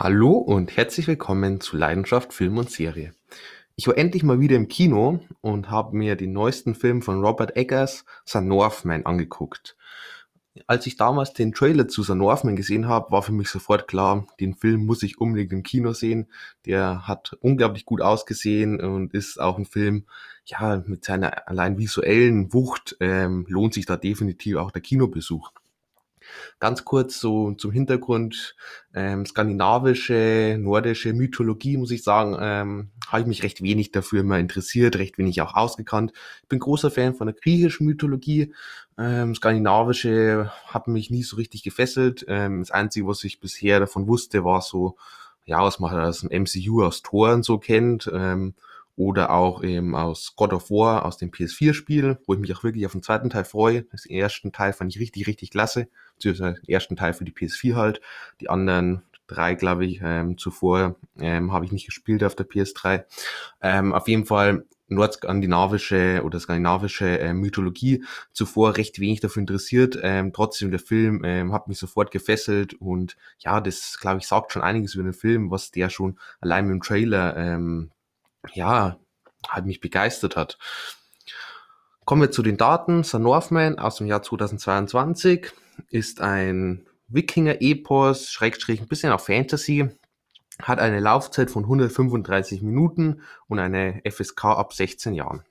Hallo und herzlich willkommen zu Leidenschaft Film und Serie. Ich war endlich mal wieder im Kino und habe mir den neuesten Film von Robert Eggers, The Northman, angeguckt. Als ich damals den Trailer zu The Northman gesehen habe, war für mich sofort klar, den Film muss ich unbedingt im Kino sehen. Der hat unglaublich gut ausgesehen und ist auch ein Film, ja, mit seiner allein visuellen Wucht ähm, lohnt sich da definitiv auch der Kinobesuch. Ganz kurz so zum Hintergrund, ähm, skandinavische, nordische Mythologie, muss ich sagen, ähm, habe ich mich recht wenig dafür immer interessiert, recht wenig auch ausgekannt. Ich bin großer Fan von der griechischen Mythologie. Ähm, skandinavische hat mich nie so richtig gefesselt. Ähm, das Einzige, was ich bisher davon wusste, war so, ja, was man aus dem MCU, aus Toren so kennt. Ähm, oder auch eben aus God of War, aus dem PS4-Spiel, wo ich mich auch wirklich auf den zweiten Teil freue. Das ersten Teil fand ich richtig, richtig klasse. Beziehungsweise den ersten Teil für die PS4 halt. Die anderen drei, glaube ich, ähm, zuvor ähm, habe ich nicht gespielt auf der PS3. Ähm, auf jeden Fall nordskandinavische oder skandinavische äh, Mythologie zuvor recht wenig dafür interessiert. Ähm, trotzdem der Film ähm, hat mich sofort gefesselt und ja, das glaube ich sagt schon einiges über den Film, was der schon allein mit dem Trailer ähm, ja, halt mich begeistert hat. Kommen wir zu den Daten. The Northman aus dem Jahr 2022 ist ein Wikinger-Epos, Schrägstrich ein bisschen auf Fantasy, hat eine Laufzeit von 135 Minuten und eine FSK ab 16 Jahren.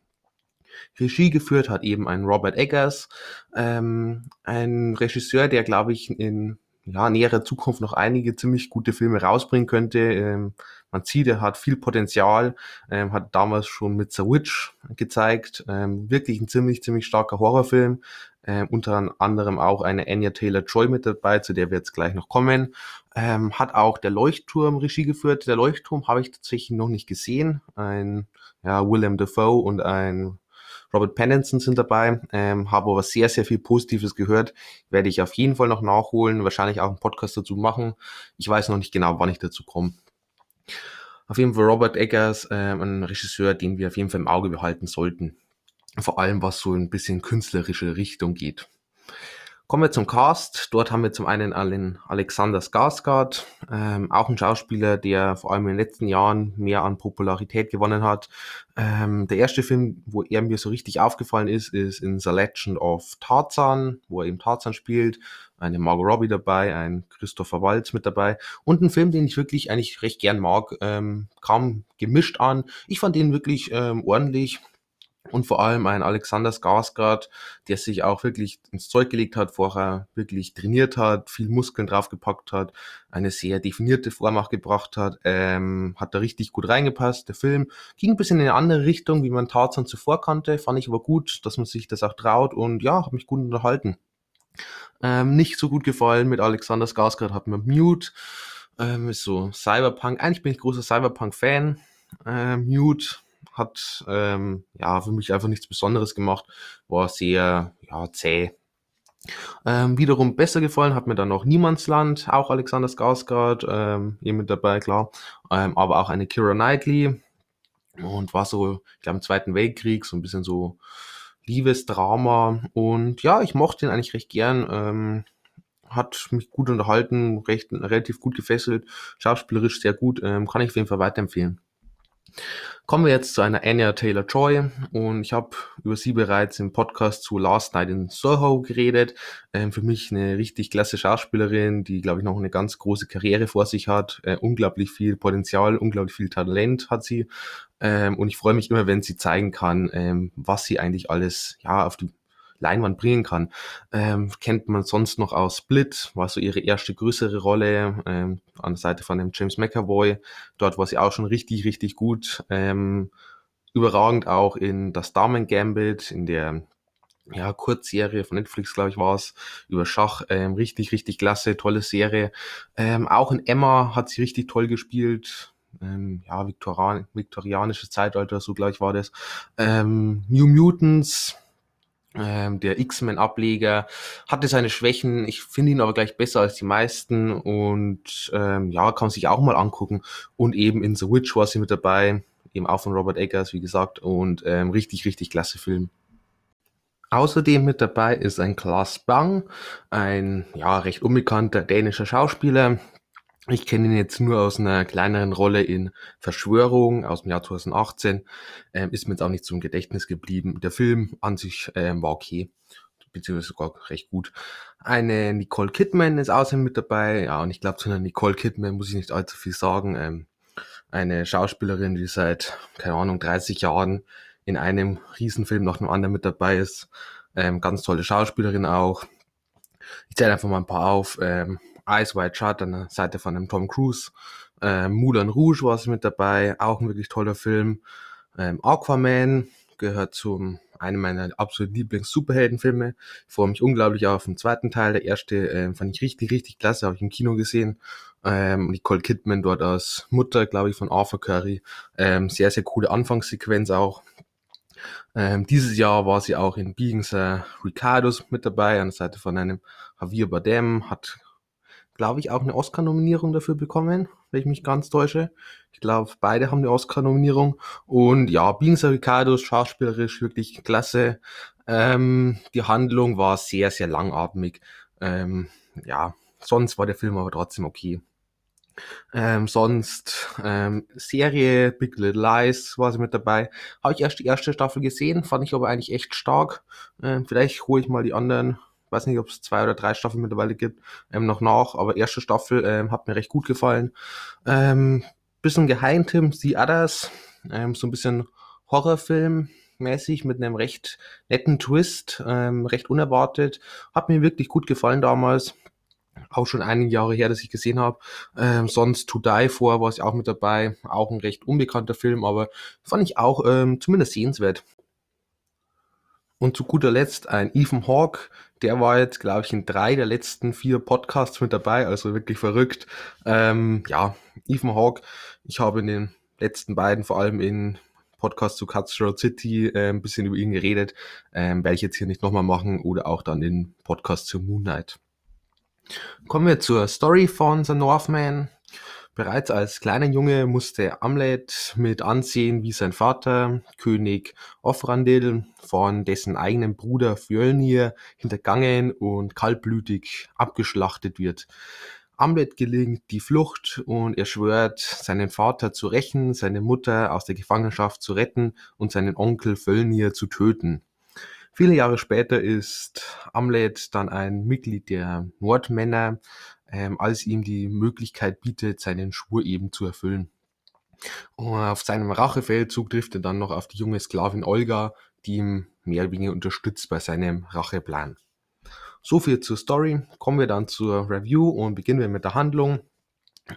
Regie geführt hat eben ein Robert Eggers, ähm, ein Regisseur, der, glaube ich, in ja, näherer Zukunft noch einige ziemlich gute Filme rausbringen könnte. Ähm, man sieht, er hat viel Potenzial, ähm, hat damals schon mit The Witch gezeigt. Ähm, wirklich ein ziemlich, ziemlich starker Horrorfilm. Ähm, unter anderem auch eine Anya Taylor-Joy mit dabei, zu der wir jetzt gleich noch kommen. Ähm, hat auch der Leuchtturm Regie geführt. Der Leuchtturm habe ich tatsächlich noch nicht gesehen. Ein ja, Willem Dafoe und ein Robert Pattinson sind dabei, ähm, habe aber sehr, sehr viel Positives gehört. Werde ich auf jeden Fall noch nachholen, wahrscheinlich auch einen Podcast dazu machen. Ich weiß noch nicht genau, wann ich dazu komme. Auf jeden Fall Robert Eggers, ähm, ein Regisseur, den wir auf jeden Fall im Auge behalten sollten. Vor allem, was so ein bisschen künstlerische Richtung geht. Kommen wir zum Cast. Dort haben wir zum einen Alexander Skarsgård, ähm, auch ein Schauspieler, der vor allem in den letzten Jahren mehr an Popularität gewonnen hat. Ähm, der erste Film, wo er mir so richtig aufgefallen ist, ist in The Legend of Tarzan, wo er eben Tarzan spielt. Eine Margot Robbie dabei, ein Christopher Waltz mit dabei und ein Film, den ich wirklich eigentlich recht gern mag, ähm, kam gemischt an. Ich fand ihn wirklich ähm, ordentlich und vor allem ein Alexander Skarsgård, der sich auch wirklich ins Zeug gelegt hat, vorher wirklich trainiert hat, viel Muskeln draufgepackt hat, eine sehr definierte Form auch gebracht hat, ähm, hat da richtig gut reingepasst. Der Film ging ein bisschen in eine andere Richtung, wie man Tarzan zuvor kannte, fand ich aber gut, dass man sich das auch traut und ja, hat mich gut unterhalten. Ähm, nicht so gut gefallen mit Alexander Skarsgård hat mir Mute, ähm, ist so Cyberpunk, eigentlich bin ich großer Cyberpunk-Fan, ähm, Mute hat ähm, ja für mich einfach nichts Besonderes gemacht, war sehr ja, zäh. Ähm, wiederum besser gefallen hat mir dann noch Niemandsland, auch Alexander Skarsgård, ähm, hier mit dabei, klar, ähm, aber auch eine Kira Knightley. Und war so, ich glaube, im Zweiten Weltkrieg, so ein bisschen so Liebesdrama. Und ja, ich mochte ihn eigentlich recht gern, ähm, hat mich gut unterhalten, recht, relativ gut gefesselt, schauspielerisch sehr gut, ähm, kann ich auf jeden Fall weiterempfehlen. Kommen wir jetzt zu einer Anya Taylor-Joy und ich habe über sie bereits im Podcast zu Last Night in Soho geredet. Ähm, für mich eine richtig klasse Schauspielerin, die, glaube ich, noch eine ganz große Karriere vor sich hat. Äh, unglaublich viel Potenzial, unglaublich viel Talent hat sie. Ähm, und ich freue mich immer, wenn sie zeigen kann, ähm, was sie eigentlich alles ja auf die Leinwand bringen kann. Ähm, kennt man sonst noch aus Split, war so ihre erste größere Rolle ähm, an der Seite von dem James McAvoy. Dort war sie auch schon richtig, richtig gut. Ähm, überragend auch in das Damen Gambit, in der ja, Kurzserie von Netflix, glaube ich, war es, über Schach. Ähm, richtig, richtig klasse, tolle Serie. Ähm, auch in Emma hat sie richtig toll gespielt. Ähm, ja, Viktorian viktorianisches Zeitalter, so gleich war das. Ähm, New Mutants, ähm, der X-Men-Ableger hatte seine Schwächen. Ich finde ihn aber gleich besser als die meisten und ähm, ja, kann sich auch mal angucken. Und eben in The Witch war sie mit dabei, eben auch von Robert Eggers, wie gesagt, und ähm, richtig, richtig klasse Film. Außerdem mit dabei ist ein Klaas Bang, ein ja recht unbekannter dänischer Schauspieler, Ich kenne ihn jetzt nur aus einer kleineren Rolle in Verschwörung aus dem Jahr 2018. Ähm, ist mir jetzt auch nicht zum Gedächtnis geblieben. Der Film an sich ähm, war okay, beziehungsweise sogar recht gut. Eine Nicole Kidman ist außerdem mit dabei. Ja, und ich glaube, zu einer Nicole Kidman muss ich nicht allzu viel sagen. Ähm, eine Schauspielerin, die seit, keine Ahnung, 30 Jahren in einem Riesenfilm nach dem anderen mit dabei ist. Ähm, ganz tolle Schauspielerin auch. Ich zähle einfach mal ein paar auf. Ähm, Eyes Wide Shut an der Seite von dem Tom Cruise. Ähm, Moulin Rouge war es mit dabei, auch ein wirklich toller Film. Ähm, Aquaman gehört zum einem meiner absoluten Lieblings-Superheldenfilme. Ich freue mich unglaublich auf den zweiten Teil. Der erste ähm, fand ich richtig, richtig klasse, habe ich im Kino gesehen. Ähm, Nicole Kidman dort als Mutter, glaube ich, von Arthur Curry. Ähm, sehr, sehr coole Anfangssequenz auch. Ähm, dieses Jahr war sie auch in Being the Ricardos mit dabei, an der Seite von einem Javier Bardem, hat glaube ich, auch eine Oscar-Nominierung dafür bekommen, wenn ich mich ganz täusche. Ich glaube, beide haben eine Oscar-Nominierung. Und ja, Beans Ricardo, schauspielerisch wirklich klasse. Ähm, die Handlung war sehr, sehr langatmig. Ähm, ja, sonst war der Film aber trotzdem okay. Ähm, sonst ähm, Serie Big Little Lies war sie mit dabei. Habe ich erst die erste Staffel gesehen, fand ich aber eigentlich echt stark. Ähm, vielleicht hole ich mal die anderen weiß nicht, ob es zwei oder drei Staffeln mittlerweile gibt, ähm, noch nach, aber erste Staffel ähm, hat mir recht gut gefallen. Ähm, bisschen Geheimtipp, The Others, ähm, so ein bisschen Horrorfilm mäßig mit einem recht netten Twist, ähm, recht unerwartet. Hat mir wirklich gut gefallen damals. Auch schon einige Jahre her, dass ich gesehen habe. Ähm, sonst To Die For war ich auch mit dabei. Auch ein recht unbekannter Film, aber fand ich auch ähm, zumindest sehenswert. Und zu guter Letzt ein Ethan Hawke, der war jetzt, glaube ich, in drei der letzten vier Podcasts mit dabei, also wirklich verrückt. Ähm, ja, Ethan Hawke, ich habe in den letzten beiden, vor allem in Podcast zu Cutthroat City, äh, ein bisschen über ihn geredet. Ähm, werde ich jetzt hier nicht nochmal machen oder auch dann den Podcast zu Moon Knight. Kommen wir zur Story von The Northman. Bereits als kleiner Junge musste Amlet mit ansehen, wie sein Vater, König Ofrandil, von dessen eigenem Bruder Fjölnir hintergangen und kaltblütig abgeschlachtet wird. Amlet gelingt die Flucht und er schwört, seinen Vater zu rächen, seine Mutter aus der Gefangenschaft zu retten und seinen Onkel Fjölnir zu töten. Viele Jahre später ist Amlet dann ein Mitglied der Nordmänner, ähm, als ihm die Möglichkeit bietet, seinen Schwur eben zu erfüllen. Und auf seinem Rachefeldzug trifft er dann noch auf die junge Sklavin Olga, die ihm mehr oder weniger unterstützt bei seinem Racheplan. So viel zur Story. Kommen wir dann zur Review und beginnen wir mit der Handlung.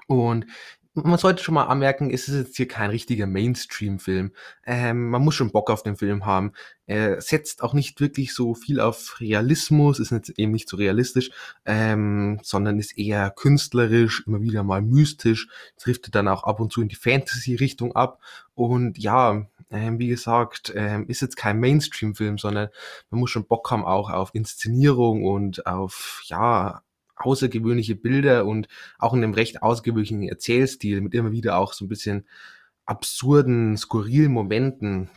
Und man sollte schon mal anmerken, es ist jetzt hier kein richtiger Mainstream-Film. Ähm, man muss schon Bock auf den Film haben. Er setzt auch nicht wirklich so viel auf Realismus, ist jetzt eben nicht so realistisch, ähm, sondern ist eher künstlerisch, immer wieder mal mystisch, trifft dann auch ab und zu in die Fantasy-Richtung ab. Und ja, ähm, wie gesagt, ähm, ist jetzt kein Mainstream-Film, sondern man muss schon Bock haben auch auf Inszenierung und auf, ja, außergewöhnliche Bilder und auch in einem recht außergewöhnlichen Erzählstil mit immer wieder auch so ein bisschen absurden, skurrilen Momenten,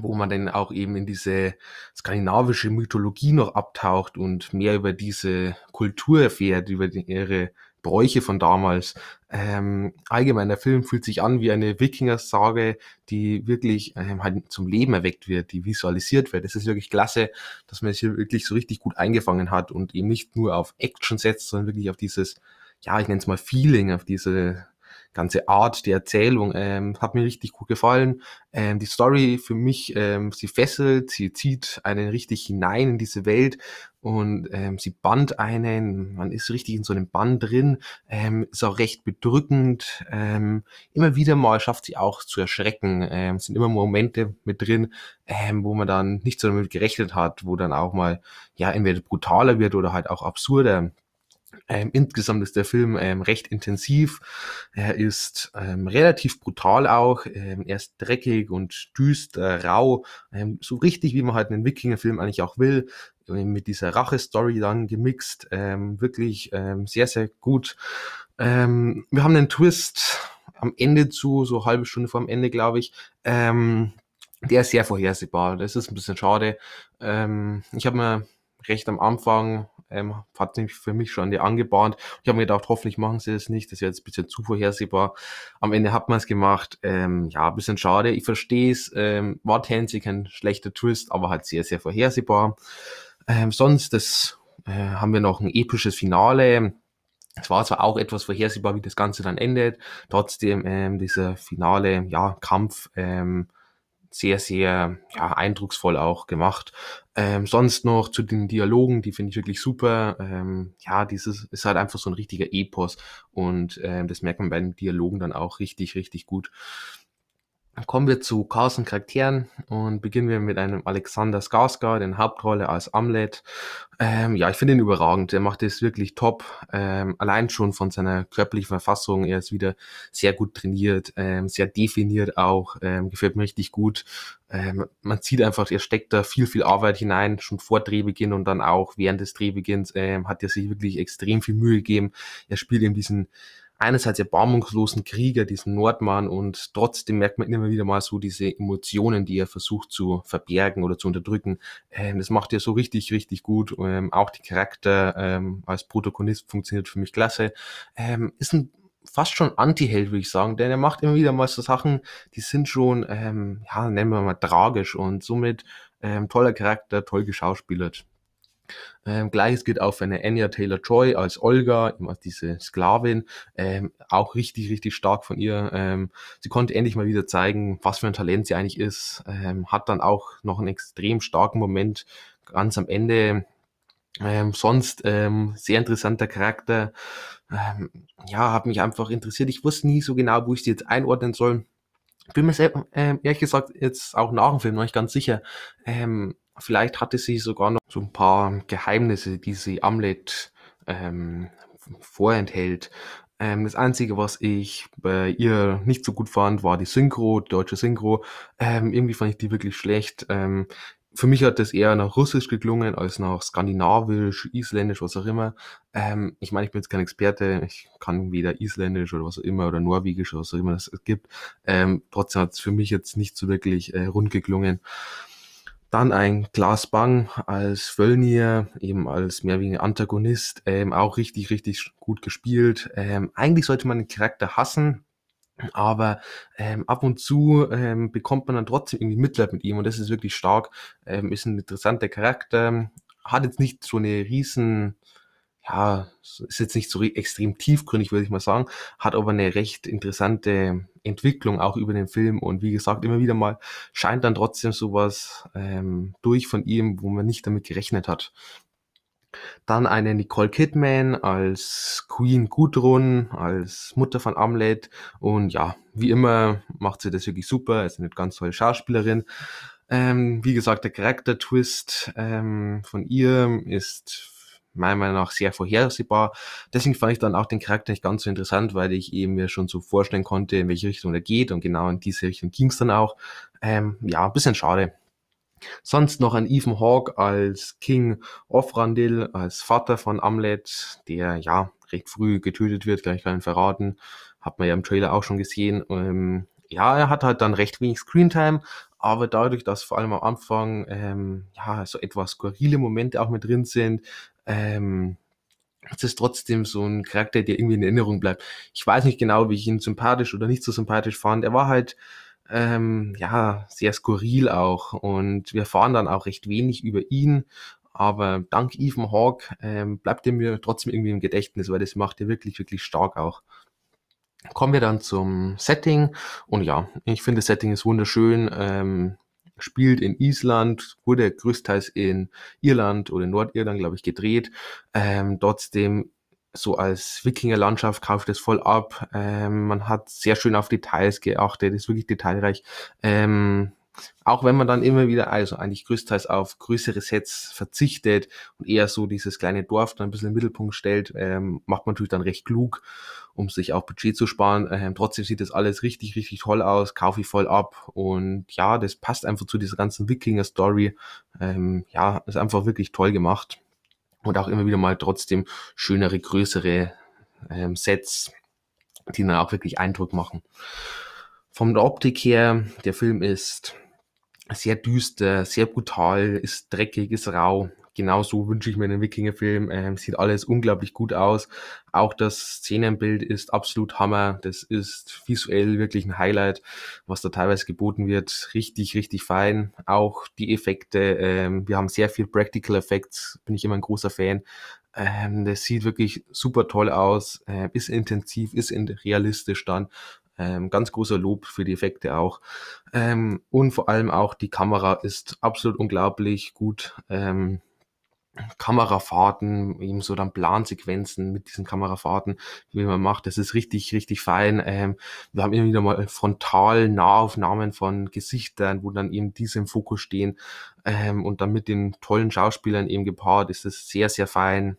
wo man dann auch eben in diese skandinavische Mythologie noch abtaucht und mehr über diese Kultur erfährt, über ihre Bräuche von damals. Ähm, allgemein, der Film fühlt sich an wie eine Wikinger-Sage, die wirklich ähm, halt zum Leben erweckt wird, die visualisiert wird. Es ist wirklich klasse, dass man es hier wirklich so richtig gut eingefangen hat und eben nicht nur auf Action setzt, sondern wirklich auf dieses, ja, ich nenne es mal Feeling, auf diese ganze Art der Erzählung ähm, hat mir richtig gut gefallen. Ähm, die Story für mich, ähm, sie fesselt, sie zieht einen richtig hinein in diese Welt und ähm, sie band einen, man ist richtig in so einem Bann drin, ähm, ist auch recht bedrückend. Ähm, immer wieder mal schafft sie auch zu erschrecken. Ähm, sind immer Momente mit drin, ähm, wo man dann nicht so damit gerechnet hat, wo dann auch mal ja entweder brutaler wird oder halt auch absurder. Ähm, insgesamt ist der Film ähm, recht intensiv. Er ist ähm, relativ brutal auch. Ähm, er ist dreckig und düster, rau. Ähm, so richtig, wie man halt einen Wikinger-Film eigentlich auch will. Ähm, mit dieser Rache-Story dann gemixt. wirklich sehr, sehr gut. wir haben einen Twist am Ende zu, so halbe Stunde vor dem Ende, glaube ich. der ist sehr vorhersehbar. Das ist ein bisschen schade. ich habe mir recht am Anfang ähm, hat nämlich für mich schon die angebahnt. Ich habe mir gedacht, hoffentlich machen sie das nicht. Das wäre jetzt ein bisschen zu vorhersehbar. Am Ende hat man es gemacht. Ähm, ja, ein bisschen schade. Ich verstehe es. Ähm, war Tansy kein schlechter Twist, aber halt sehr, sehr vorhersehbar. Ähm, sonst das, äh, haben wir noch ein episches Finale. Es war zwar auch etwas vorhersehbar, wie das Ganze dann endet. Trotzdem ähm, dieser finale ja, Kampf ähm, sehr, sehr ja, eindrucksvoll auch gemacht. Ähm, sonst noch zu den Dialogen, die finde ich wirklich super. Ähm, ja, dieses ist halt einfach so ein richtiger Epos und ähm, das merkt man bei den Dialogen dann auch richtig, richtig gut. Kommen wir zu Carson Charakteren und beginnen wir mit einem Alexander Skarsgård in Hauptrolle als Amlet. Ähm, ja, ich finde ihn überragend. Er macht es wirklich top. Ähm, allein schon von seiner körperlichen Verfassung. Er ist wieder sehr gut trainiert, ähm, sehr definiert auch. Ähm, gefällt mir richtig gut. Ähm, man sieht einfach, er steckt da viel, viel Arbeit hinein, schon vor Drehbeginn und dann auch während des Drehbeginns ähm, hat er sich wirklich extrem viel Mühe gegeben. Er spielt eben diesen einerseits erbarmungslosen Krieger, diesen Nordmann, und trotzdem merkt man immer wieder mal so diese Emotionen, die er versucht zu verbergen oder zu unterdrücken. Ähm, das macht er so richtig, richtig gut. Ähm, auch die Charakter ähm, als Protagonist funktioniert für mich klasse. Ähm, ist ein fast schon Anti-Held, würde ich sagen, denn er macht immer wieder mal so Sachen, die sind schon, ähm, ja, nennen wir mal tragisch und somit ähm, toller Charakter, toll geschauspielert. Ähm, Gleiches gilt auch für eine Anya Taylor-Joy als Olga, als diese Sklavin, ähm, auch richtig, richtig stark von ihr. Ähm, sie konnte endlich mal wieder zeigen, was für ein Talent sie eigentlich ist, ähm, hat dann auch noch einen extrem starken Moment ganz am Ende. Ähm, sonst ähm, sehr interessanter Charakter. Ähm, ja, hat mich einfach interessiert. Ich wusste nie so genau, wo ich sie jetzt einordnen soll. Bin mir selber, ähm, ehrlich gesagt, jetzt auch nach dem Film noch nicht ganz sicher. Ähm, Vielleicht hatte sie sogar noch so ein paar Geheimnisse, die sie Amlet ähm, vorenthält. Ähm, das Einzige, was ich bei ihr nicht so gut fand, war die Synchro, die deutsche Synchro. Ähm, irgendwie fand ich die wirklich schlecht. Ähm, für mich hat das eher nach Russisch geklungen als nach Skandinavisch, Isländisch, was auch immer. Ähm, ich meine, ich bin jetzt kein Experte, ich kann weder Isländisch oder was auch immer oder Norwegisch oder was auch immer es gibt. Ähm, trotzdem hat es für mich jetzt nicht so wirklich äh, rund geklungen. Dann ein Klaas Bang als Völnir, eben als mehr wie ein Antagonist, ähm, auch richtig, richtig gut gespielt. Ähm, eigentlich sollte man den Charakter hassen, aber ähm, ab und zu ähm, bekommt man dann trotzdem irgendwie Mitleid mit ihm und das ist wirklich stark. Ähm, ist ein interessanter Charakter, hat jetzt nicht so eine riesen ja, ist jetzt nicht so extrem tiefgründig, würde ich mal sagen, hat aber eine recht interessante Entwicklung auch über den Film und wie gesagt, immer wieder mal scheint dann trotzdem sowas ähm, durch von ihm, wo man nicht damit gerechnet hat. Dann eine Nicole Kidman als Queen Gudrun, als Mutter von Amlet und ja, wie immer macht sie das wirklich super, ist eine ganz tolle Schauspielerin. Ähm, wie gesagt, der Charakter-Twist ähm, von ihr ist meiner Meinung nach sehr vorhersehbar. Deswegen fand ich dann auch den Charakter nicht ganz so interessant, weil ich eben mir schon so vorstellen konnte, in welche Richtung er geht und genau in diese Richtung ging es dann auch. Ähm, ja, ein bisschen schade. Sonst noch ein Ethan Hawke als King Ofrandil, als Vater von Amlet, der ja recht früh getötet wird, gleich kann ich verraten. Hat man ja im Trailer auch schon gesehen. Ähm, ja, er hat halt dann recht wenig Screentime, aber dadurch, dass vor allem am Anfang ähm, ja so etwas skurrile Momente auch mit drin sind, ähm, es ist trotzdem so ein Charakter, der irgendwie in Erinnerung bleibt. Ich weiß nicht genau, wie ich ihn sympathisch oder nicht so sympathisch fand. Er war halt ähm, ja sehr skurril auch und wir erfahren dann auch recht wenig über ihn. Aber dank Ethan Hawke ähm, bleibt er mir trotzdem irgendwie im Gedächtnis, weil das macht er wirklich, wirklich stark auch. Kommen wir dann zum Setting. Und ja, ich finde, das Setting ist wunderschön. Ähm, spielt in Island, wurde größtenteils in Irland oder Nordirland, glaube ich, gedreht. Ähm, trotzdem so als Wikingerlandschaft kauft es voll ab. Ähm, man hat sehr schön auf Details geachtet, ist wirklich detailreich. Ähm, auch wenn man dann immer wieder, also eigentlich größtenteils auf größere Sets verzichtet und eher so dieses kleine Dorf dann ein bisschen im Mittelpunkt stellt, ähm, macht man natürlich dann recht klug, um sich auch Budget zu sparen. Ähm, trotzdem sieht das alles richtig, richtig toll aus, kaufe ich voll ab und ja, das passt einfach zu dieser ganzen Wikinger-Story. Ähm, ja, ist einfach wirklich toll gemacht und auch immer wieder mal trotzdem schönere, größere ähm, Sets, die dann auch wirklich Eindruck machen. Von der Optik her, der Film ist sehr düster, sehr brutal, ist dreckig, ist rau, genau so wünsche ich mir einen Wikinger-Film. Ähm, sieht alles unglaublich gut aus. Auch das Szenenbild ist absolut Hammer. Das ist visuell wirklich ein Highlight, was da teilweise geboten wird. Richtig, richtig fein. Auch die Effekte. Ähm, wir haben sehr viel Practical Effects. Bin ich immer ein großer Fan. Ähm, das sieht wirklich super toll aus. Äh, ist intensiv, ist realistisch dann. Ähm, ganz großer Lob für die Effekte auch. Ähm, und vor allem auch die Kamera ist absolut unglaublich gut. Ähm, Kamerafahrten, eben so dann Plansequenzen mit diesen Kamerafahrten, wie man macht, das ist richtig, richtig fein. Ähm, wir haben immer wieder mal frontal Nahaufnahmen von Gesichtern, wo dann eben diese im Fokus stehen ähm, und dann mit den tollen Schauspielern eben gepaart ist es sehr, sehr fein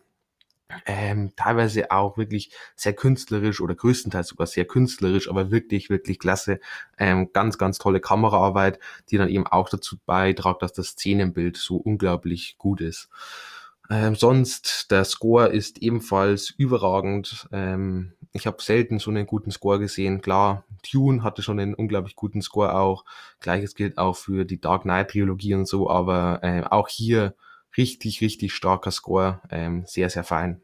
ähm, teilweise auch wirklich sehr künstlerisch oder größtenteils sogar sehr künstlerisch, aber wirklich, wirklich klasse. Ähm, ganz, ganz tolle Kameraarbeit, die dann eben auch dazu beitragt, dass das Szenenbild so unglaublich gut ist. Ähm, sonst, der Score ist ebenfalls überragend. Ähm, ich habe selten so einen guten Score gesehen. Klar, Tune hatte schon einen unglaublich guten Score auch. Gleiches gilt auch für die Dark Knight Trilogie und so, aber äh, auch hier richtig, richtig starker Score, ähm, sehr, sehr fein.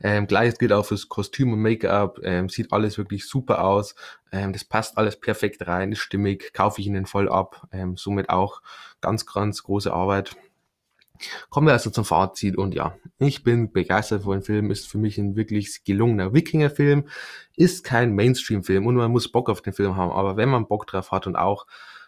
Ähm, gleiches gilt auch fürs Kostüm und Make-up, ähm, sieht alles wirklich super aus, ähm, das passt alles perfekt rein, ist stimmig, kaufe ich Ihnen voll ab, ähm, somit auch ganz, ganz große Arbeit. Kommen wir also zum Fazit und ja, ich bin begeistert von dem Film, ist für mich ein wirklich gelungener Wikinger-Film, ist kein Mainstream-Film und man muss Bock auf den Film haben, aber wenn man Bock drauf hat und auch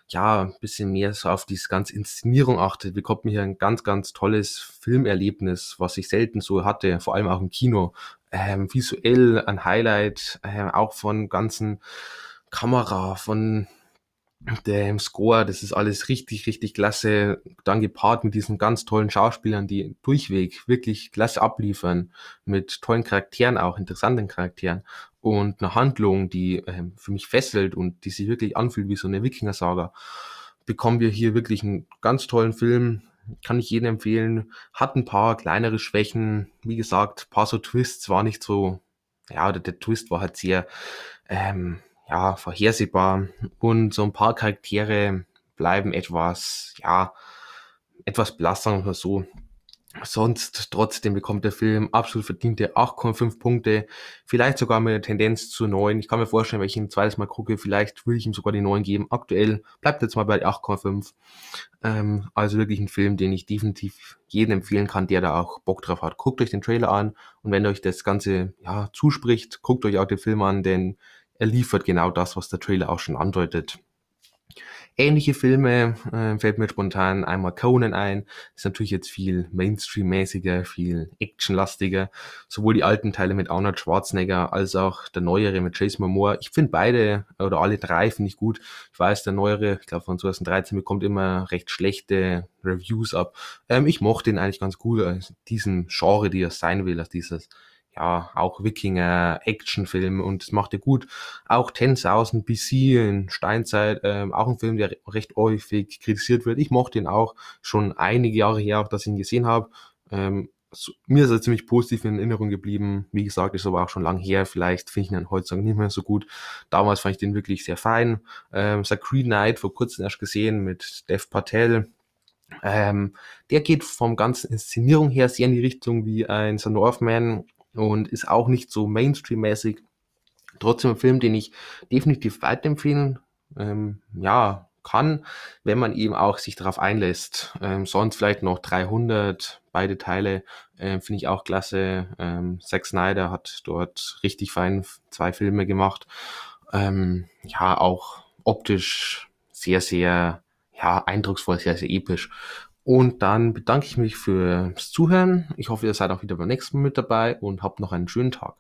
ja, ein bisschen mehr so auf diese ganze Inszenierung achtet, bekommt man hier ein ganz, ganz tolles Filmerlebnis, was ich selten so hatte, vor allem auch im Kino. Ähm, visuell ein Highlight, ähm, auch von ganzen Kamera, von dem Score, das ist alles richtig, richtig klasse. Dann gepaart mit diesen ganz tollen Schauspielern, die durchweg wirklich klasse abliefern, mit tollen Charakteren auch, interessanten Charakteren und eine Handlung, die ähm, für mich fesselt und die sich wirklich anfühlt wie so eine Wikinger-Saga, bekommen wir hier wirklich einen ganz tollen Film. Kann ich jedem empfehlen. Hat ein paar kleinere Schwächen. Wie gesagt, paar so Twists war nicht so, ja, der, der Twist war halt sehr, ähm, ja, vorhersehbar. Und so ein paar Charaktere bleiben etwas, ja, etwas blass, sagen wir so. Sonst trotzdem bekommt der Film absolut verdiente 8,5 Punkte, vielleicht sogar mit der Tendenz zu 9. Ich kann mir vorstellen, wenn ich ihn ein zweites Mal gucke, vielleicht will ich ihm sogar die 9 geben. Aktuell bleibt jetzt mal bei 8,5. Ähm, also wirklich ein Film, den ich definitiv jedem empfehlen kann, der da auch Bock drauf hat. Guckt euch den Trailer an und wenn euch das Ganze ja, zuspricht, guckt euch auch den Film an, denn er liefert genau das, was der Trailer auch schon andeutet. Ähnliche Filme äh, fällt mir spontan einmal Conan ein. Ist natürlich jetzt viel Mainstream-mäßiger, viel actionlastiger. Sowohl die alten Teile mit Arnold Schwarzenegger als auch der neuere mit Chase Momoa. Ich finde beide oder alle drei finde ich gut. Ich weiß, der neuere, ich glaube von 2013 bekommt immer recht schlechte Reviews ab. Ähm, ich mochte ihn eigentlich ganz gut, also diesen Genre, die er sein will, als dieses ja, auch Wikinger, Actionfilm und das macht er gut. Auch 10.000 BC in Steinzeit, ähm, auch ein Film, der recht häufig kritisiert wird. Ich mochte ihn auch schon einige Jahre her, auch dass ich ihn gesehen habe. Ähm, so, mir ist er ziemlich positiv in Erinnerung geblieben. Wie gesagt, ist aber auch schon lang her. Vielleicht finde ich ihn heutzutage nicht mehr so gut. Damals fand ich den wirklich sehr fein. Ähm, Green Knight vor kurzem erst gesehen mit Dev Patel. Ähm, der geht vom ganzen Inszenierung her sehr in die Richtung wie ein Son of Man und ist auch nicht so Mainstream-mäßig. Trotzdem ein Film, den ich definitiv weiterempfehlen ähm, ja, kann, wenn man eben auch sich darauf einlässt. Ähm, sonst vielleicht noch 300, beide Teile, äh, finde ich auch klasse. Ähm, Zack Snyder hat dort richtig fein zwei Filme gemacht. Ähm, ja, auch optisch sehr, sehr ja, eindrucksvoll, sehr, sehr episch. Und dann bedanke ich mich fürs Zuhören. Ich hoffe, ihr seid auch wieder beim nächsten Mal mit dabei und habt noch einen schönen Tag.